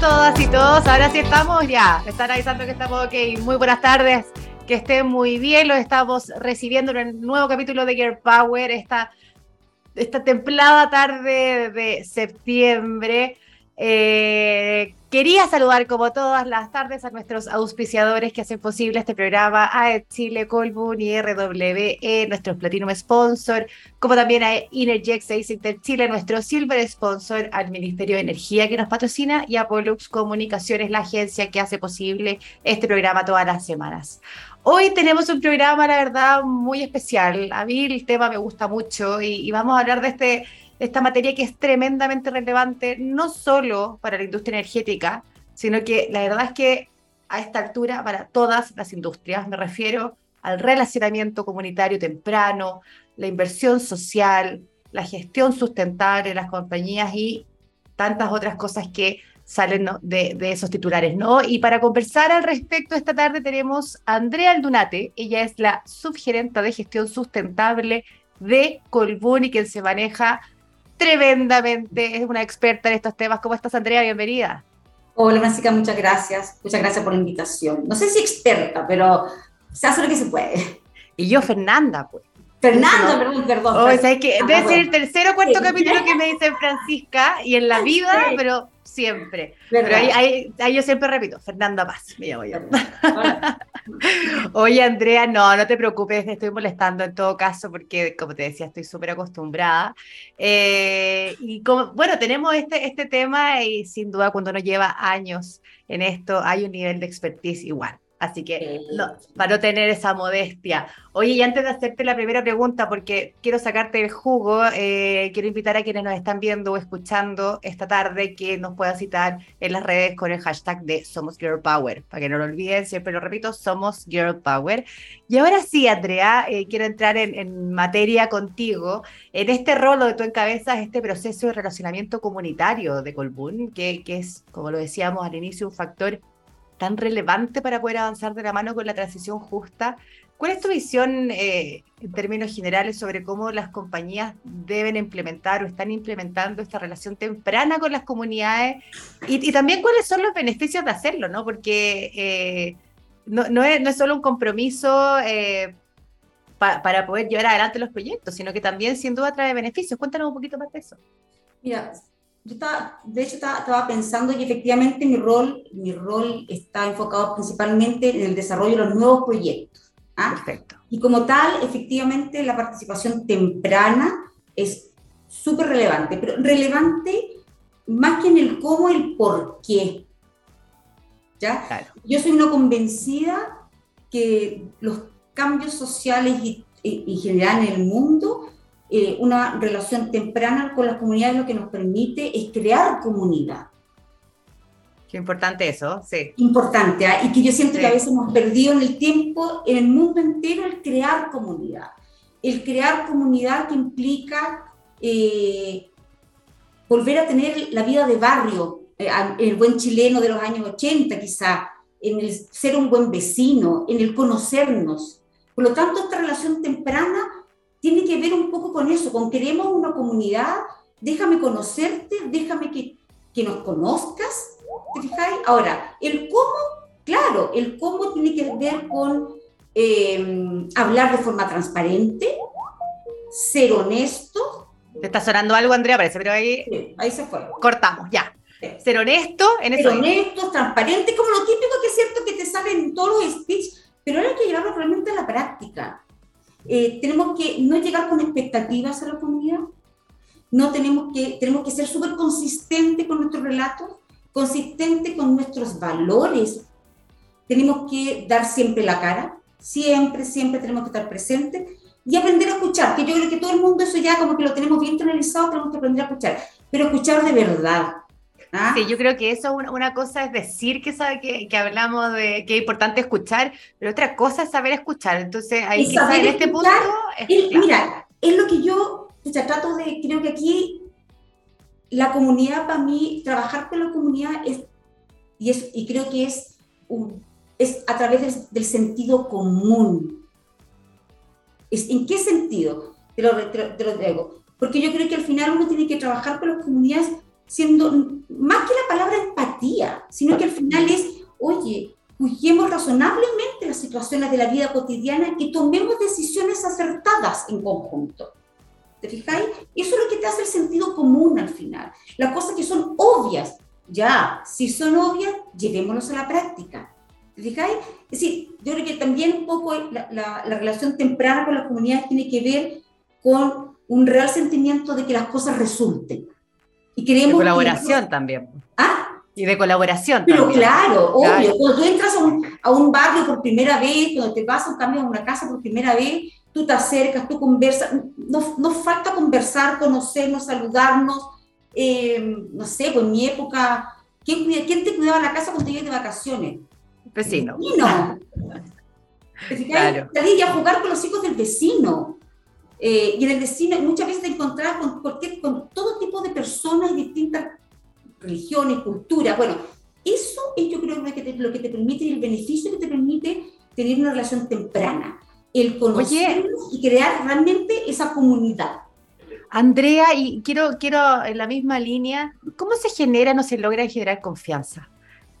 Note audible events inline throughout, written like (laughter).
todas y todos. Ahora sí estamos ya. Me están avisando que estamos ok. Muy buenas tardes. Que estén muy bien. Los estamos recibiendo en el nuevo capítulo de Gear Power. Esta, esta templada tarde de septiembre. Eh, quería saludar como todas las tardes a nuestros auspiciadores que hacen posible este programa, a Chile, Colbun y RWE, nuestros Platinum Sponsor, como también a Energex e Chile, nuestro Silver Sponsor, al Ministerio de Energía que nos patrocina y a Pollux Comunicaciones, la agencia que hace posible este programa todas las semanas. Hoy tenemos un programa, la verdad, muy especial. A mí el tema me gusta mucho y vamos a hablar de este esta materia que es tremendamente relevante, no solo para la industria energética, sino que la verdad es que a esta altura para todas las industrias, me refiero al relacionamiento comunitario temprano, la inversión social, la gestión sustentable de las compañías y tantas otras cosas que salen de, de, esos titulares, ¿no? Y para conversar al respecto esta tarde tenemos a Andrea Aldunate, ella es la subgerenta de gestión sustentable de Colbún y quien se maneja tremendamente, es una experta en estos temas. ¿Cómo estás, Andrea? Bienvenida. Hola, Francisca, muchas gracias. Muchas gracias por la invitación. No sé si experta, pero se hace lo que se puede. Y yo, Fernanda, pues. Fernanda, perdón, perdón. Oh, o sea, que debe ser el tercer o cuarto capítulo que me dicen Francisca y en la (laughs) vida, pero siempre. Pero ahí, yo siempre repito, Fernanda Paz, me llamo yo. (laughs) Oye, Andrea, no, no te preocupes, te estoy molestando en todo caso porque, como te decía, estoy súper acostumbrada. Eh, y como, bueno, tenemos este, este tema y sin duda cuando uno lleva años en esto hay un nivel de expertise igual. Así que, no, para no tener esa modestia. Oye, y antes de hacerte la primera pregunta, porque quiero sacarte el jugo, eh, quiero invitar a quienes nos están viendo o escuchando esta tarde que nos puedan citar en las redes con el hashtag de Somos Girl Power. Para que no lo olviden, siempre lo repito, Somos Girl Power. Y ahora sí, Andrea, eh, quiero entrar en, en, materia contigo, en este rol donde tú encabezas este proceso de relacionamiento comunitario de Colbún, que, que es, como lo decíamos al inicio, un factor tan relevante para poder avanzar de la mano con la transición justa. ¿Cuál es tu visión eh, en términos generales sobre cómo las compañías deben implementar o están implementando esta relación temprana con las comunidades? Y, también cuáles son los beneficios de hacerlo, ¿no? Porque eh, no, no, es, no, es, solo un compromiso eh, para poder llevar adelante los proyectos, sino que también sin duda trae beneficios. Cuéntanos un poquito más de eso. Mira, yo estaba, de hecho estaba, pensando que efectivamente mi rol, mi rol está enfocado principalmente en el desarrollo de los nuevos proyectos. ¿ah? Perfecto. Y como tal, efectivamente la participación temprana es súper relevante, pero relevante más que en el cómo, el por qué. ¿Ya? Yo soy una convencida que los cambios sociales y, en general en el mundo eh, una relación temprana con las comunidades lo que nos permite es crear comunidad. Qué importante eso, sí. Importante, ¿ah? y que yo siento que a veces hemos perdido en el tiempo, en el mundo entero, el crear comunidad. El crear comunidad que implica eh, volver a tener la vida de barrio, eh, el buen chileno de los años 80 quizá, en el ser un buen vecino, en el conocernos. Por lo tanto, esta relación temprana tiene que ver un poco con eso, con queremos una comunidad, déjame conocerte, déjame que, que nos conozcas, ¿te fijáis? Ahora, el cómo, claro, el cómo tiene que ver con eh, hablar de forma transparente, ser honesto. Te está sonando algo, Andrea, parece, pero ahí, sí, ahí se fue. Cortamos, ya. Ser honesto en Ser honesto, transparente, como lo típico que es cierto que te sale en todos los speech, pero ahora hay que llevarlo realmente a la práctica. Eh, tenemos que no llegar con expectativas a la comunidad, no tenemos que, tenemos que ser súper consistentes con nuestros relatos, consistentes con nuestros valores, tenemos que dar siempre la cara, siempre, siempre tenemos que estar presentes y aprender a escuchar, que yo creo que todo el mundo eso ya como que lo tenemos bien analizado, tenemos que aprender a escuchar, pero escuchar de verdad, ¿Ah? Sí, yo creo que eso, una, una cosa es decir que, sabe, que, que, hablamos de que es importante escuchar, pero otra cosa es saber escuchar. Entonces, ahí quizás en este punto... Es, mira, es lo que yo o sea, trato de, creo que aquí la comunidad para mí, trabajar con la comunidad es, y, es, y creo que es, un, es a través del, del, sentido común. Es, ¿En qué sentido? Te lo, te, te lo digo. Porque yo creo que al final uno tiene que trabajar con las comunidades siendo más que la palabra empatía, sino que al final es, oye, juzguemos razonablemente las situaciones de la vida cotidiana y tomemos decisiones acertadas en conjunto. ¿Te fijáis? Eso es lo que te hace el sentido común al final. Las cosas que son obvias, ya, si son obvias, llevémonos a la práctica. ¿Te fijáis? Es decir, yo creo que también un poco la, la, relación temprana con las comunidades tiene que ver con un real sentimiento de que las cosas resulten. Y creemos de colaboración también. ¿Ah? Y de colaboración Pero claro, obvio. Cuando tú entras a un, a un, barrio por primera vez, cuando te vas a un cambio a una casa por primera vez, tú te acercas, tú conversas. Nos, nos falta conversar, conocernos, saludarnos. Eh, no sé, pues en mi época, ¿quién, ¿quién te cuidaba la casa cuando ibas de vacaciones? Vecino. Vecino. (laughs) Claro. Salí a jugar con los hijos del vecino. Eh, y en el vecino muchas veces te encontrabas con, con todo tipo de personas de distintas religiones, culturas. Bueno, eso es yo creo lo que te, lo que te permite y el beneficio que te permite tener una relación temprana. El conocernos y crear realmente esa comunidad. Andrea, y quiero, quiero en la misma línea, ¿cómo se genera, no se logra generar confianza?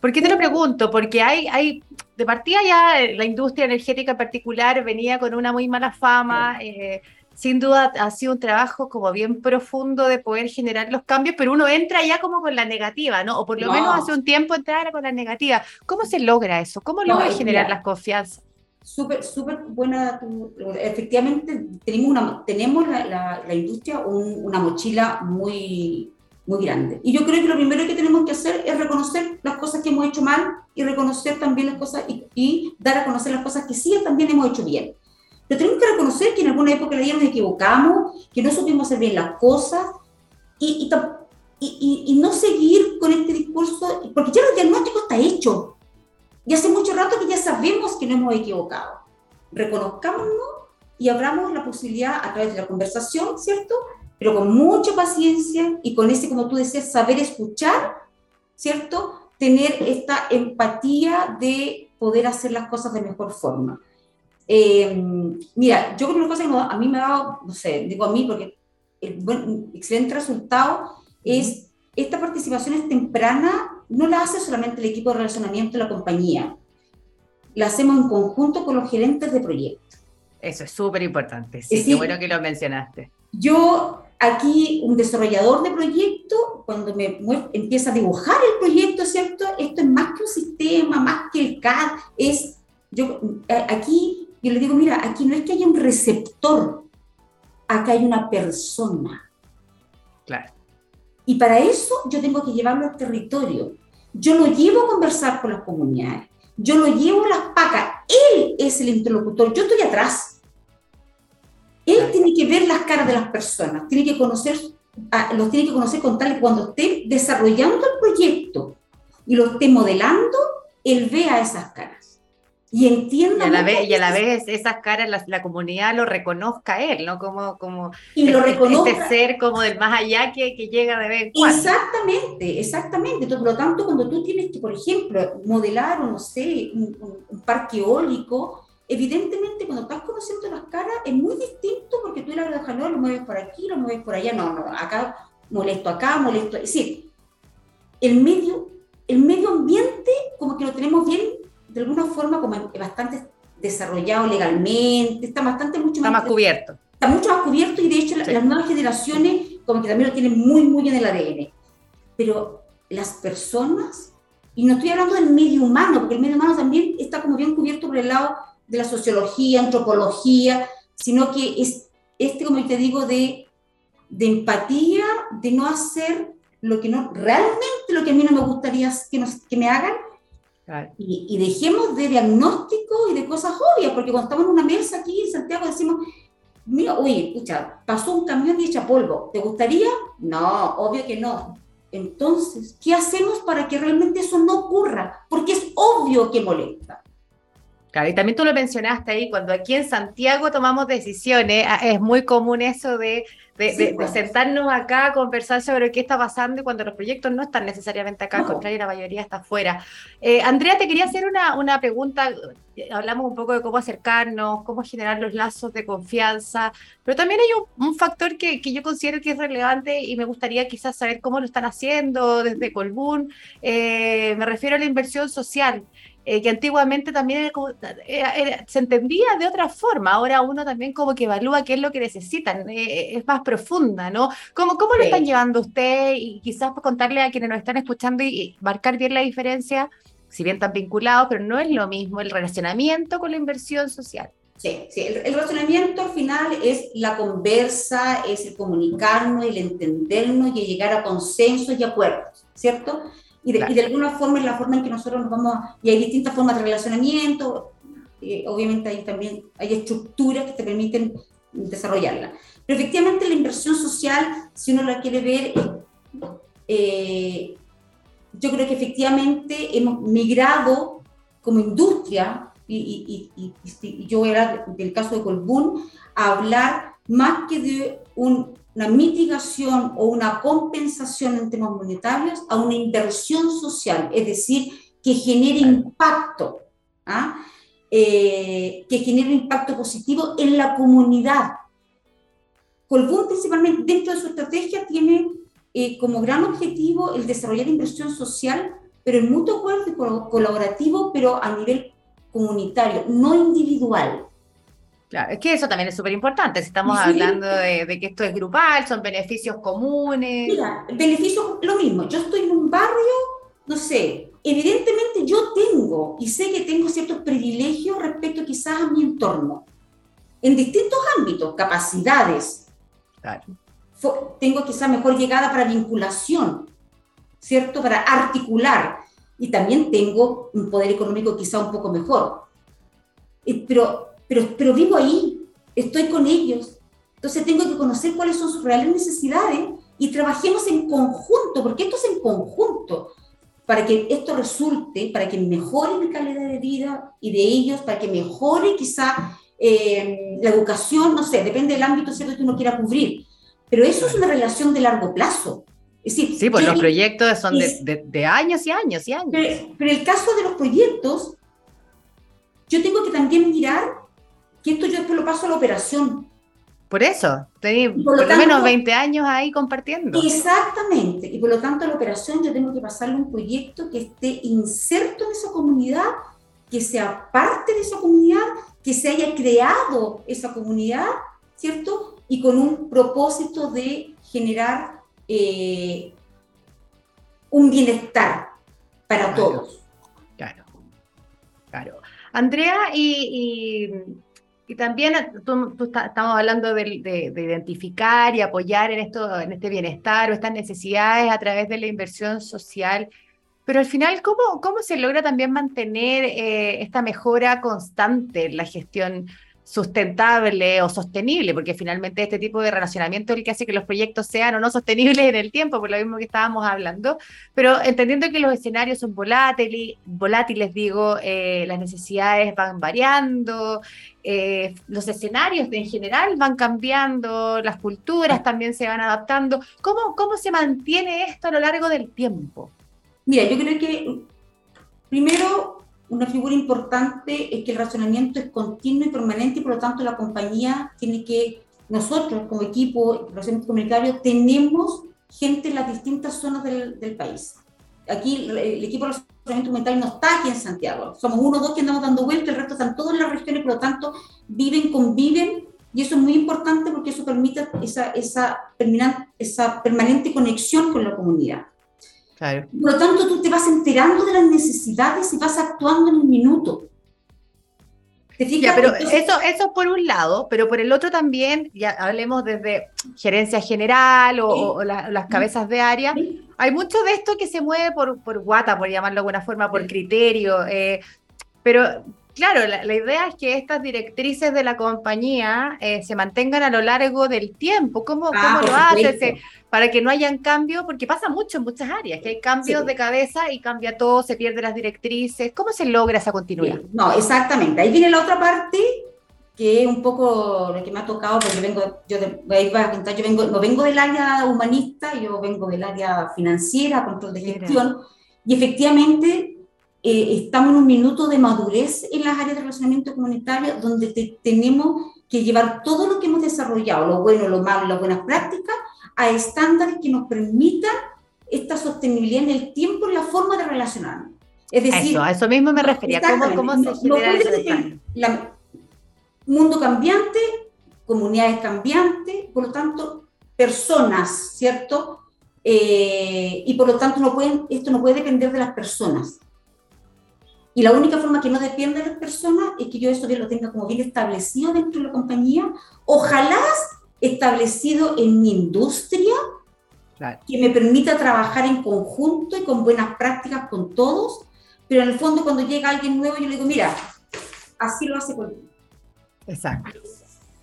¿Por qué te lo pregunto? Porque hay, hay, de partida ya la industria energética en particular venía con una muy mala fama, eh, sin duda ha sido un trabajo como bien profundo de poder generar los cambios, pero uno entra ya como con la negativa, ¿no? O por lo menos hace un tiempo entrar con la negativa. ¿Cómo se logra eso? ¿Cómo logra generar las confianzas? Súper, súper buena. Efectivamente, tenemos, una, tenemos la, la, industria una mochila muy, muy grande. Y yo creo que lo primero que tenemos que hacer es reconocer las cosas que hemos hecho mal y reconocer también las cosas y, y dar a conocer las cosas que sí también hemos hecho bien. Pero tenemos que reconocer que en alguna época de la vida nos equivocamos, que no supimos hacer bien las cosas y, y, y, no seguir con este discurso, porque ya el diagnóstico está hecho. Y hace mucho rato que ya sabemos que no hemos equivocado. Reconozcámonos y abramos la posibilidad a través de la conversación, ¿cierto? Pero con mucha paciencia y con ese, como tú decías, saber escuchar, ¿cierto? Tener esta empatía de poder hacer las cosas de mejor forma. Eh, mira, yo creo que una cosa que a mí me ha dado, no sé, digo a mí porque el buen, excelente resultado es esta participación es temprana, no la hace solamente el equipo de relacionamiento de la compañía, la hacemos en conjunto con los gerentes de proyecto. Eso es súper importante, sí, qué bueno que lo mencionaste. Yo aquí, un desarrollador de proyecto, cuando me empieza a dibujar el proyecto, ¿cierto? Esto es más que un sistema, más que el CAD, es, yo aquí yo le digo, mira, aquí no es que haya un receptor, acá hay una persona. Claro. Y para eso yo tengo que llevarlo al territorio. Yo lo llevo a conversar con las comunidades. Yo lo llevo a las pacas. Él es el interlocutor. Yo estoy atrás. Él tiene que ver las caras de las personas. Tiene que conocer, los tiene que conocer con tal cuando esté desarrollando el proyecto y lo esté modelando, él vea esas caras y entienda. Y a la vez, y a la vez esas caras, la, la, comunidad lo reconozca a él, ¿no? Como, como y lo este, este ser como del más allá que, que llega de vez Exactamente, exactamente. Entonces, por lo tanto, cuando tú tienes que, por ejemplo, modelar, o no sé, un, un, parque eólico, evidentemente cuando estás conociendo las caras es muy distinto porque tú la de lo mueves por aquí, lo mueves por allá, no, no, acá molesto acá, molesto, es decir, el medio, el medio ambiente como que lo tenemos bien de alguna forma como bastante desarrollado legalmente, está bastante mucho más... cubierto. Está mucho más cubierto y de hecho las nuevas generaciones como que también lo tienen muy, muy en el ADN. Pero las personas, y no estoy hablando del medio humano, porque el medio humano también está como bien cubierto por el lado de la sociología, antropología, sino que es este, como te digo, de, de empatía, de no hacer lo que no, realmente lo que a mí no me gustaría que, nos, que me hagan, y, dejemos de diagnóstico y de cosas obvias, porque cuando estamos en una mesa aquí en Santiago decimos, mira, oye, escucha, pasó un camión y echa polvo, ¿te gustaría? No, obvio que no. Entonces, ¿qué hacemos para que realmente eso no ocurra? Porque es obvio que molesta. Claro, y también tú lo mencionaste ahí, cuando aquí en Santiago tomamos decisiones, ah, es muy común eso de, de, pues. sentarnos acá a conversar sobre qué está pasando y cuando los proyectos no están necesariamente acá, al contrario, la mayoría está afuera. Eh, Andrea, te quería hacer una, una pregunta, hablamos un poco de cómo acercarnos, cómo generar los lazos de confianza, pero también hay un, factor que, que, yo considero que es relevante y me gustaría quizás saber cómo lo están haciendo desde Colbún, eh, me refiero a la inversión social. Eh, que antiguamente también se entendía de otra forma. Ahora uno también como que evalúa qué es lo que necesitan, eh, eh, es más profunda, ¿no? ¿Cómo, cómo lo están llevando usted? Y quizás contarle a quienes nos están escuchando y, marcar bien la diferencia, si bien están vinculados, pero no es lo mismo el relacionamiento con la inversión social. Sí, sí. El, el, relacionamiento al final es la conversa, es el comunicarnos, el entendernos y llegar a consensos y acuerdos, ¿cierto? Y de, alguna forma es la forma en que nosotros nos vamos, y hay distintas formas de relacionamiento, eh, obviamente hay también hay estructuras que te permiten desarrollarla. Pero efectivamente la inversión social, si uno la quiere ver, eh, yo creo que efectivamente hemos migrado como industria, y, y yo era del caso de Colbún, a hablar más que de un una mitigación o una compensación en temas monetarios a una inversión social, es decir, que genere impacto, ¿ah? eh, que genere impacto positivo en la comunidad. Colbún principalmente dentro de su estrategia tiene eh, como gran objetivo el desarrollar inversión social, pero en mutuo acuerdo y colaborativo, pero a nivel comunitario, no individual. Claro, es que eso también es súper importante. Si estamos hablando de, que esto es grupal, son beneficios comunes. Mira, beneficios, lo mismo. Yo estoy en un barrio, no sé, evidentemente yo tengo y sé que tengo ciertos privilegios respecto quizás a mi entorno, en distintos ámbitos, capacidades. Claro. Tengo quizás mejor llegada para vinculación, ¿cierto? Para articular. Y también tengo un poder económico quizá un poco mejor. Eh, pero pero, vivo ahí, estoy con ellos. Entonces tengo que conocer cuáles son sus reales necesidades y trabajemos en conjunto, porque esto es en conjunto, para que esto resulte, para que mejore mi calidad de vida y de ellos, para que mejore quizá eh, la educación, no sé, depende del ámbito cierto que uno quiera cubrir. Pero eso es una relación de largo plazo. Es decir, sí, pues los proyectos son de, de, años y años y años. Pero, pero el caso de los proyectos, yo tengo que también mirar que esto yo después lo paso a la operación. Por eso, tengo por, lo, menos 20 años ahí compartiendo. Exactamente, y por lo tanto a la operación yo tengo que pasarle un proyecto que esté inserto en esa comunidad, que sea parte de esa comunidad, que se haya creado esa comunidad, ¿cierto? Y con un propósito de generar eh, un bienestar para todos. Claro, claro. Andrea, y y también tú, estamos hablando de, identificar y apoyar en, esto, en este bienestar o estas necesidades a través de la inversión social. Pero al final, ¿cómo, cómo se logra también mantener eh, esta mejora constante en la gestión sustentable o sostenible, porque finalmente este tipo de relacionamiento es el que hace que los proyectos sean o no sostenibles en el tiempo, por lo mismo que estábamos hablando, pero entendiendo que los escenarios son volátiles, volátiles digo, eh, las necesidades van variando, eh, los escenarios en general van cambiando, las culturas también se van adaptando. ¿Cómo, ¿Cómo se mantiene esto a lo largo del tiempo? Mira, yo creo que primero una figura importante es que el razonamiento es continuo y permanente y por lo tanto la compañía tiene que, nosotros como equipo de comunitario tenemos gente en las distintas zonas del, del país. Aquí el, equipo de razonamiento comunitario no está aquí en Santiago, somos uno o dos que andamos dando vueltas, el resto están todas las regiones, por lo tanto viven, conviven y eso es muy importante porque eso permite esa, esa, esa permanente conexión con la comunidad. Por lo tanto, tú te vas enterando de las necesidades y vas actuando en un minuto. Ya, pero eso, eso por un lado, pero por el otro también, ya hablemos desde gerencia general o, las cabezas de área, hay mucho de esto que se mueve por, por guata, por llamarlo de alguna forma, por criterio, eh, pero claro, la, idea es que estas directrices de la compañía eh, se mantengan a lo largo del tiempo. ¿Cómo, ah, lo haces para que no hayan cambios? Porque pasa mucho en muchas áreas, que hay cambios de cabeza y cambia todo, se pierden las directrices. ¿Cómo se logra esa continuidad? No, exactamente. Ahí viene la otra parte que es un poco lo que me ha tocado, porque yo vengo, yo, yo vengo, no vengo del área humanista, yo vengo del área financiera, control de gestión, y efectivamente eh, estamos en un minuto de madurez en las áreas de relacionamiento comunitario donde tenemos que llevar todo lo que hemos desarrollado, lo bueno, lo malo, las buenas prácticas, a estándares que nos permitan esta sostenibilidad en el tiempo y la forma de relacionarnos. Es decir, eso, a eso mismo me refería. ¿Cómo, cómo se genera ese la, mundo cambiante, comunidades cambiantes, por lo tanto, personas, ¿cierto? Eh, y por lo tanto, no pueden, esto no puede depender de las personas. Y la única forma que no depende de las personas es que yo eso bien lo tenga como bien establecido dentro de la compañía, ojalá establecido en mi industria, que me permita trabajar en conjunto y con buenas prácticas con todos, pero en el fondo cuando llega alguien nuevo yo le digo, mira, así lo hace conmigo. Exacto.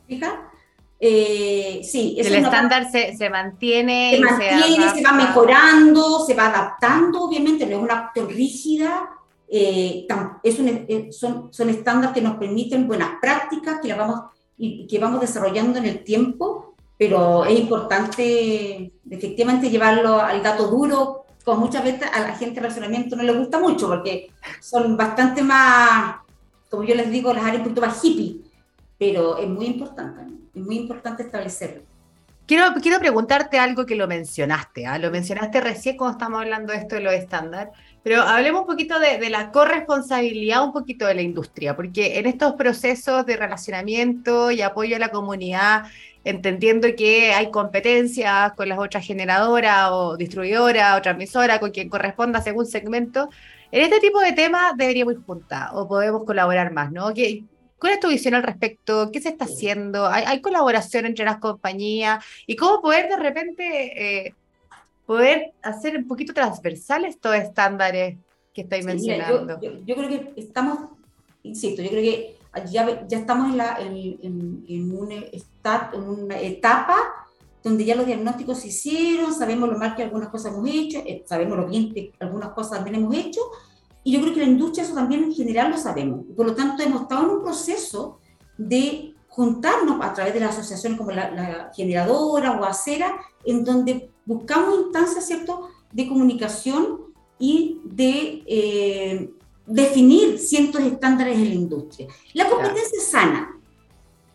¿Fija? Eh, sí, el estándar se, se, mantiene. Se mantiene, se, va mejorando, se va adaptando, obviamente, no es una acto rígida, eh, es un, eh, son, son estándares que nos permiten buenas prácticas, que, la vamos, y, que vamos desarrollando en el tiempo, pero es importante efectivamente llevarlo al dato duro, como muchas veces a la gente de relacionamiento no le gusta mucho, porque son bastante más, como yo les digo, las áreas un poquito más hippie pero es muy importante, es muy importante establecerlo. Quiero, quiero preguntarte algo que lo mencionaste, ¿ah? lo mencionaste recién cuando estamos hablando de esto de los estándares, pero hablemos un poquito de, la corresponsabilidad, un poquito de la industria, porque en estos procesos de relacionamiento y apoyo a la comunidad, entendiendo que hay competencias con las otras generadoras o distribuidoras o transmisoras, con quien corresponda según segmento, en este tipo de temas deberíamos ir juntas o podemos colaborar más, ¿no? ¿Cuál es tu visión al respecto? ¿Qué se está haciendo? ¿Hay, colaboración entre las compañías? ¿Y cómo poder de repente eh, poder hacer un poquito transversales estos estándares que estáis mencionando? yo, creo que estamos, insisto, yo creo que ya, ya estamos en, la, en, en, una, una etapa donde ya los diagnósticos se hicieron, sabemos lo mal que algunas cosas hemos hecho, eh, sabemos lo bien que algunas cosas también hemos hecho, y yo creo que la industria eso también en general lo sabemos. Por lo tanto, hemos estado en un proceso de juntarnos a través de las asociaciones como la, generadora o acera, en donde buscamos instancias ¿cierto? de comunicación y de eh, definir ciertos estándares en la industria. La competencia es sana,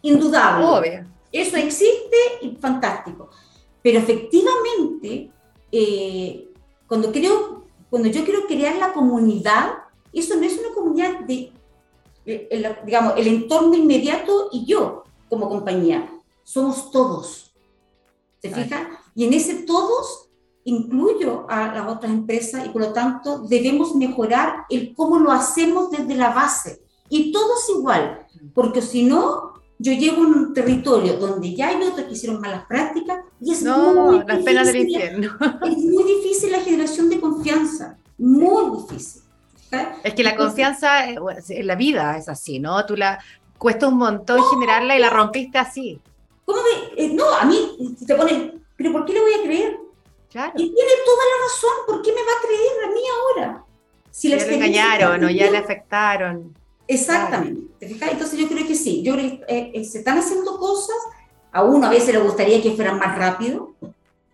indudable. Obvio. Eso existe y fantástico. Pero efectivamente, eh, cuando creo cuando yo quiero crear la comunidad, eso no es una comunidad de, el, digamos, el entorno inmediato y yo como compañía. Somos todos. ¿Se fija? Y en ese todos incluyo a las otras empresas y por lo tanto debemos mejorar el cómo lo hacemos desde la base. Y todos igual, porque si no, yo llego a un territorio donde ya hay otros que hicieron malas prácticas y es muy difícil, (laughs) Es muy difícil la generación de confianza, muy difícil. Es que la confianza en la vida es así, ¿no? Tú la cuesta un montón generarla y la rompiste así. ¿Cómo de, eh, no, a mí te ponen, pero ¿por qué le voy a creer? Claro. Y tiene toda la razón, ¿por qué me va a creer a mí ahora? Si le engañaron o ya le afectaron. Exactamente. Entonces yo creo que sí, yo creo que eh, eh, se están haciendo cosas, a uno a veces le gustaría que fueran más rápido,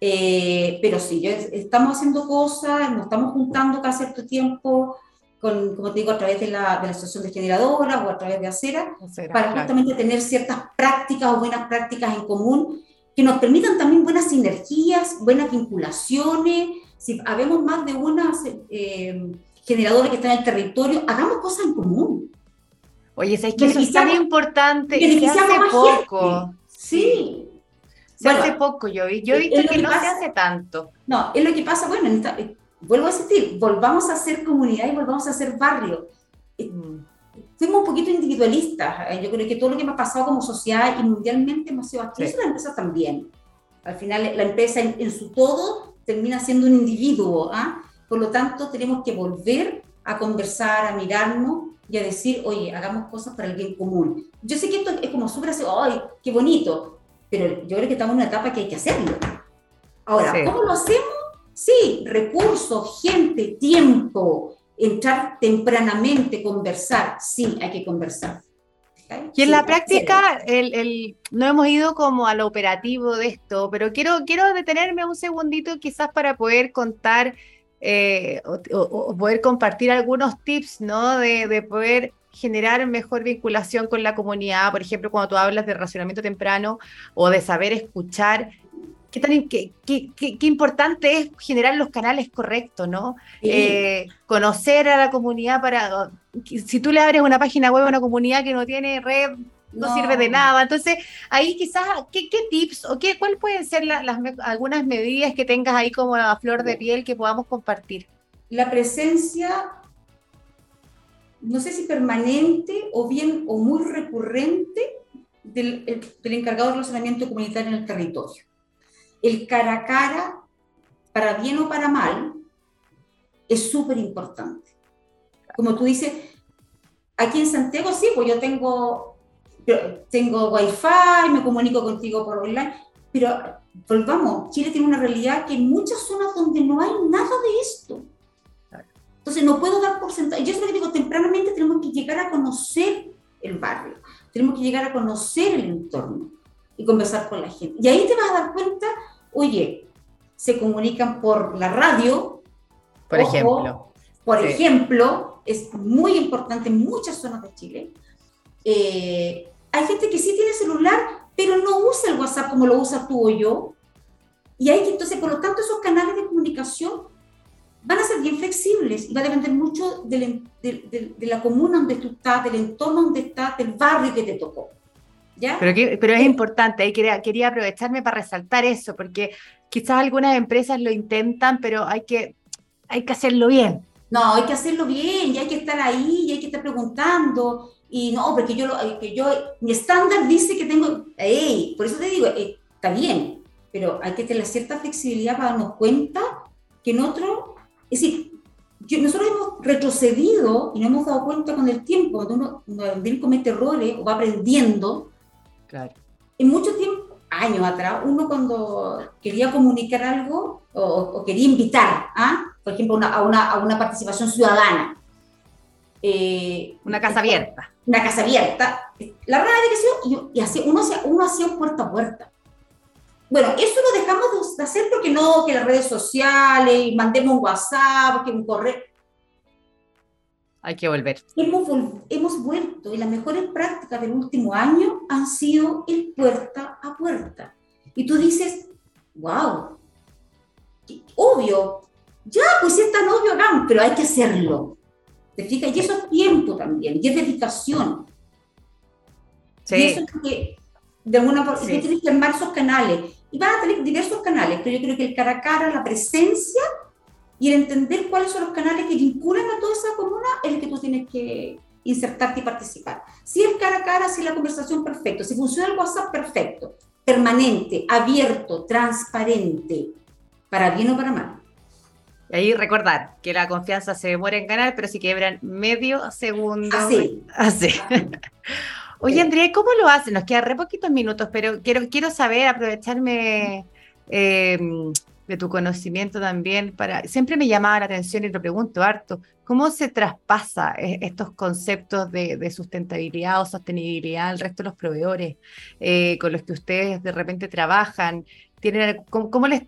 eh, pero sí, yo, estamos haciendo cosas, nos estamos juntando cada cierto tiempo, con, como te digo, a través de la, de la Asociación de Generadoras o a través de Acera, para justamente tener ciertas prácticas o buenas prácticas en común que nos permitan también buenas sinergias, buenas vinculaciones. Si habemos más de una generadora que está en el territorio, hagamos cosas en común. Oye, es que eso es tan importante. Se hace poco. Sí. Se hace poco, yo, yo he visto que, no se hace tanto. No, es lo que pasa, bueno, eh, vuelvo a decir, volvamos a ser comunidad y volvamos a ser barrio. Eh, mm. Fuimos un poquito individualistas. Eh, yo creo que todo lo que me ha pasado como sociedad y mundialmente hemos sido así. Eso la empresa también. Al final, la empresa en, su todo termina siendo un individuo. ¿ah? Por lo tanto, tenemos que volver a conversar, a mirarnos y a decir, oye, hagamos cosas para el bien común. Yo sé que esto es como súper así, ¡ay, qué bonito! Pero yo creo que estamos en una etapa que hay que hacerlo. Ahora, ¿cómo lo hacemos? Sí, recursos, gente, tiempo, entrar tempranamente, conversar. Sí, hay que conversar. Y en la práctica, el, el, no hemos ido como al operativo de esto, pero quiero, quiero detenerme un segundito quizás para poder contar eh, o, poder compartir algunos tips, ¿no? De, de, poder generar mejor vinculación con la comunidad, por ejemplo, cuando tú hablas de racionamiento temprano o de saber escuchar qué, tan, qué, qué, qué, importante es generar los canales correctos, ¿no? Eh, conocer a la comunidad para, si tú le abres una página web a una comunidad que no tiene red, no, sirve de nada. Entonces, ahí quizás, ¿qué, qué tips o qué, cuál pueden ser las, algunas medidas que tengas ahí como a flor de piel que podamos compartir? La presencia, no sé si permanente o bien o muy recurrente del, del encargado de relacionamiento comunitario en el territorio el cara a cara, para bien o para mal, es súper importante. Como tú dices, aquí en Santiago sí, pues yo tengo, tengo wifi, me comunico contigo por online, pero volvamos, Chile tiene una realidad que en muchas zonas donde no hay nada de esto. Entonces no puedo dar porcentaje. Yo es lo que digo, tempranamente tenemos que llegar a conocer el barrio, tenemos que llegar a conocer el entorno y conversar con la gente. Y ahí te vas a dar cuenta, oye, se comunican por la radio. Por ejemplo. Por ejemplo, es muy importante en muchas zonas de Chile. Eh, hay gente que sí tiene celular, pero no usa el WhatsApp como lo usa tú o yo. Y hay que, entonces, por lo tanto, esos canales de comunicación van a ser bien flexibles y va a depender mucho de, la comuna donde tú estás, del entorno donde estás, del barrio que te tocó. Pero, pero es importante, y quería, quería aprovecharme para resaltar eso, porque quizás algunas empresas lo intentan, pero hay que, hay que hacerlo bien. No, hay que hacerlo bien, y hay que estar ahí, y hay que estar preguntando, y no, porque yo, que yo mi estándar dice que tengo, hey, por eso te digo, eh, está bien, pero hay que tener cierta flexibilidad para darnos cuenta que en otro, es decir, nosotros hemos retrocedido y no hemos dado cuenta con el tiempo, cuando uno, uno comete errores o va aprendiendo, Claro. En mucho tiempo, años atrás, uno cuando quería comunicar algo o, quería invitar, ¿ah? por ejemplo, a, una, a, una, participación ciudadana. Eh, una casa abierta. Una casa abierta. La es que y, y así, uno, hacía, uno hacía puerta a puerta. Bueno, eso lo dejamos de hacer porque no, que las redes sociales, mandemos un WhatsApp, que un correo. Hay que volver. Hemos, hemos vuelto y las mejores prácticas del último año han sido el puerta a puerta. Y tú dices, wow, obvio, ya, pues es tan obvio, pero hay que hacerlo. ¿Te fijas? Y eso es tiempo también, y es dedicación. Sí. Y eso es que, de alguna forma, tienes que armar esos canales. Y van a tener diversos canales, pero yo creo que el cara a cara, la presencia, y el entender cuáles son los canales que vinculan a toda esa comuna es el que tú tienes que insertarte y participar. Si es cara a cara, si es la conversación, perfecto. Si funciona el WhatsApp, perfecto. Permanente, abierto, transparente, para bien o para mal. Y ahí recordar que la confianza se muere en ganar, pero si quebran medio segundo. Así. Así. (laughs) Oye, Andrea, ¿cómo lo hacen? Nos quedan re poquitos minutos, pero quiero, quiero saber, aprovecharme eh, de tu conocimiento también, para siempre me llamaba la atención y lo pregunto harto, ¿cómo se traspasa eh, estos conceptos de, sustentabilidad o sostenibilidad al resto de los proveedores eh, con los que ustedes de repente trabajan? ¿Tienen, ¿Cómo, les,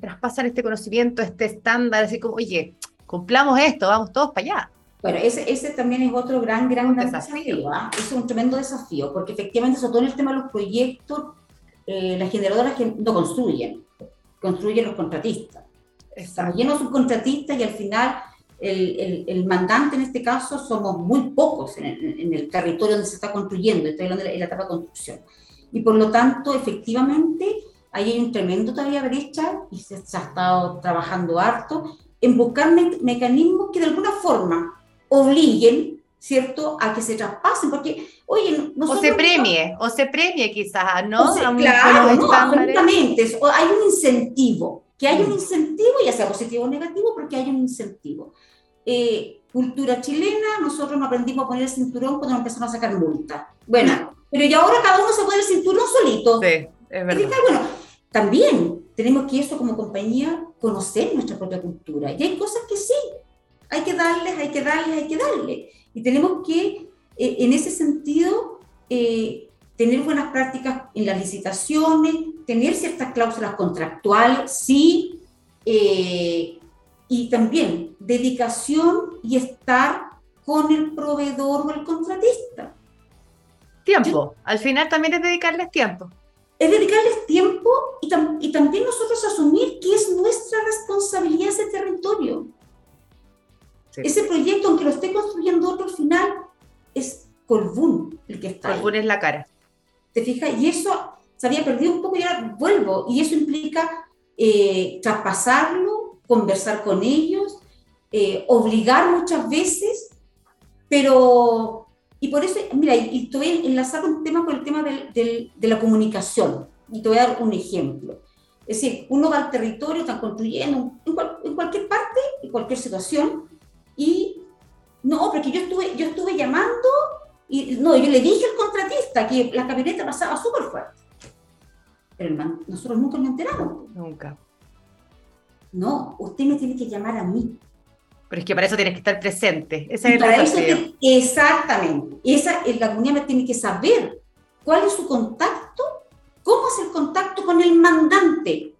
traspasan este conocimiento, este estándar? Así como, oye, cumplamos esto, vamos todos para allá. Bueno, ese, ese también es otro gran, gran, desafío. ¿ah? Es un tremendo desafío, porque efectivamente, sobre todo en el tema de los proyectos, eh, las generadoras que no construyen, construyen los contratistas. Estamos llenos de subcontratistas y al final el, el, el, mandante en este caso somos muy pocos en el, en el, territorio donde se está construyendo, estoy hablando de la, etapa de construcción. Y por lo tanto, efectivamente, ahí hay un tremendo todavía brecha y se, ha estado trabajando harto en buscar mecanismos que de alguna forma obliguen, ¿cierto?, a que se traspasen, porque Oye, o se premie, o se premie quizás, ¿no? claro, no, absolutamente. hay un incentivo, que hay un mm. incentivo, ya sea positivo o negativo, porque hay un incentivo. eh, cultura chilena, nosotros nos aprendimos a poner el cinturón cuando nos empezaron a sacar multa. Bueno, pero y ahora cada uno se pone el cinturón solito. Sí, es verdad. bueno, también tenemos que eso como compañía conocer nuestra propia cultura. Y hay cosas que sí, hay que darles, hay que darles, hay que darles. Y tenemos que, eh, en ese sentido, eh, tener buenas prácticas en las licitaciones, tener ciertas cláusulas contractuales, sí, eh, y también dedicación y estar con el proveedor o el contratista. Tiempo, al final también es dedicarles tiempo. Es dedicarles tiempo y, y también nosotros asumir que es nuestra responsabilidad ese territorio. Ese proyecto, aunque lo esté construyendo otro, al final es Colbún el que está. Colbún es la cara. ¿Te fijas? Y eso se había perdido un poco y ahora vuelvo. Y eso implica eh, traspasarlo, conversar con ellos, eh, obligar muchas veces, pero... Y por eso, mira, y, te voy a enlazar un tema con el tema de la comunicación. Y te voy a dar un ejemplo. Es decir, uno va al territorio, están construyendo en, en cualquier parte, en cualquier situación, y no, porque yo estuve, yo estuve llamando y no, yo le dije al contratista que la camioneta pasaba súper fuerte. Pero nosotros nunca nos enteramos. Nunca. No, usted me tiene que llamar a mí. Pero es que para eso tienes que estar presente. Esa es para eso exactamente. Esa, la comunidad tiene que saber cuál es su contacto, cómo es el contacto con el mandante.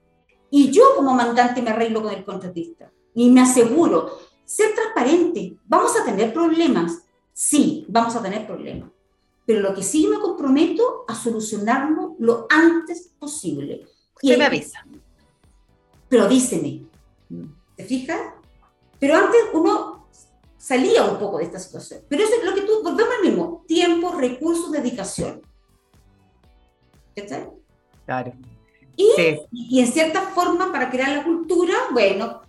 Y yo como mandante me arreglo con el contratista. Y me aseguro, ser transparente. Vamos a tener problemas, Sí, vamos a tener problemas. Pero lo que sí me comprometo a solucionarlo lo antes posible. y me avisa. Pero díseme. ¿Te fijas? Pero antes uno salía un poco de esta situación. Pero eso es lo que tú, volvemos al mismo, tiempo, recursos, dedicación. ¿Está? Claro. Y, y, en cierta forma, para crear la cultura, bueno,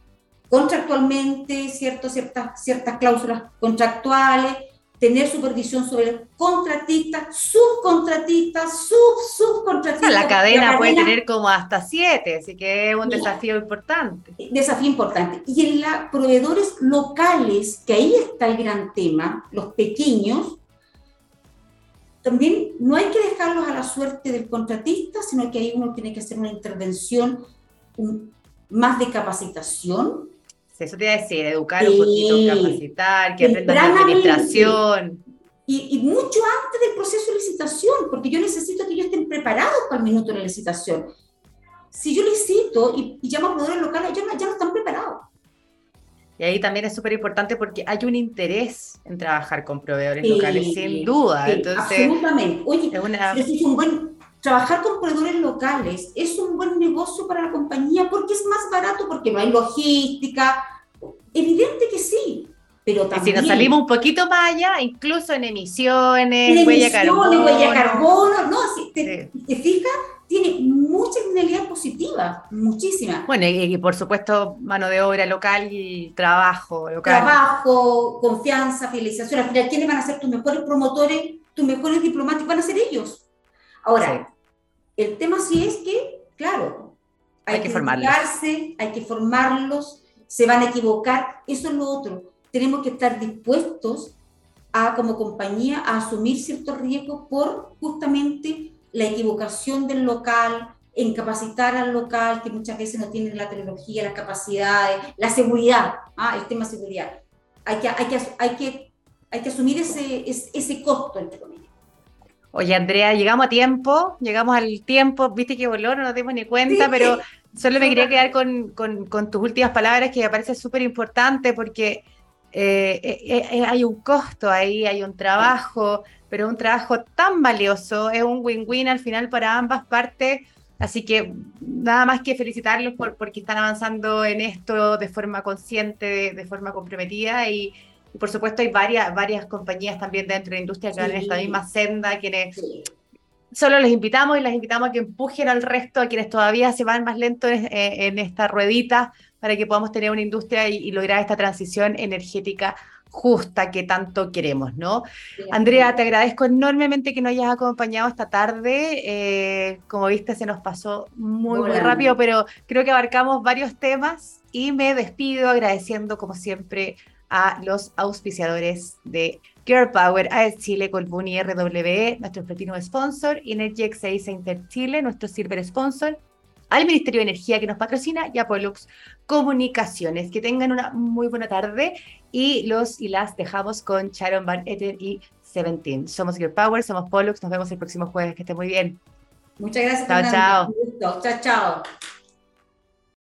contractualmente, cierto, ciertas, ciertas cláusulas contractuales, tener supervisión sobre el contratista, subcontratista, sub subcontratista. La cadena, puede tener como hasta siete, así que es un desafío importante. Desafío importante. Y en los proveedores locales, que ahí está el gran tema, los pequeños, también no hay que dejarlos a la suerte del contratista, sino que ahí uno tiene que hacer una intervención más de capacitación, eso te iba a decir, educar un poquito, capacitar, que aprendan la administración. Y, mucho antes del proceso de licitación, porque yo necesito que ellos estén preparados para el minuto de la licitación. Si yo licito y, llamo a proveedores locales, ellos ya no están preparados. Y ahí también es súper importante porque hay un interés en trabajar con proveedores locales, sin duda. Entonces, absolutamente. Oye, es un buen, trabajar con proveedores locales es un buen negocio para la compañía porque es más barato, porque no hay logística. Evidente que sí, pero también... si nos salimos un poquito más allá, incluso en emisiones, en huella carbono. huella carbono, no, si te, te fijas, tiene mucha finalidad positiva, muchísima. Bueno, y, por supuesto mano de obra local y trabajo local. Trabajo, confianza, fidelización. Al final, ¿quiénes van a ser tus mejores promotores, tus mejores diplomáticos? Van a ser ellos. Ahora, el tema sí es que, claro, hay, que, formarlos. hay que formarlos, se van a equivocar, eso es lo otro. Tenemos que estar dispuestos a, como compañía, a asumir ciertos riesgos por justamente la equivocación del local, en capacitar al local, que muchas veces no tiene la tecnología, las capacidades, la seguridad, ¿ah? el tema seguridad. Hay que, hay que, hay que, hay que asumir ese, ese, ese costo, entre comillas. Oye, Andrea, llegamos a tiempo, llegamos al tiempo, viste que voló, no nos dimos ni cuenta, pero solo me quería quedar con, con, tus últimas palabras que me parece súper importante porque eh, eh, eh, hay un costo ahí, hay un trabajo, pero un trabajo tan valioso, es un win-win al final para ambas partes. Así que nada más que felicitarlos por, porque están avanzando en esto de forma consciente, de, de forma comprometida y, y por supuesto hay varias, varias compañías también dentro de la industria que van en esta misma senda, quienes solo les invitamos y les invitamos a que empujen al resto, a quienes todavía se van más lentos en, esta ruedita, para que podamos tener una industria y, lograr esta transición energética justa que tanto queremos, ¿no? Andrea, te agradezco enormemente que nos hayas acompañado esta tarde. Eh, como viste, se nos pasó muy, muy rápido, pero creo que abarcamos varios temas y me despido agradeciendo, como siempre, a los auspiciadores de Girl Power, AES Chile, Colbuni, RWE, nuestro platino sponsor, Energy X6 Inter Chile, nuestro silver sponsor, al Ministerio de Energía que nos patrocina y a Pollux Comunicaciones. Que tengan una muy buena tarde y los y las dejamos con Sharon Van Etten y Seventeen. Somos Girl Power, somos Pollux, nos vemos el próximo jueves, que esté muy bien. Muchas gracias. Chao, chao. Chao, chao.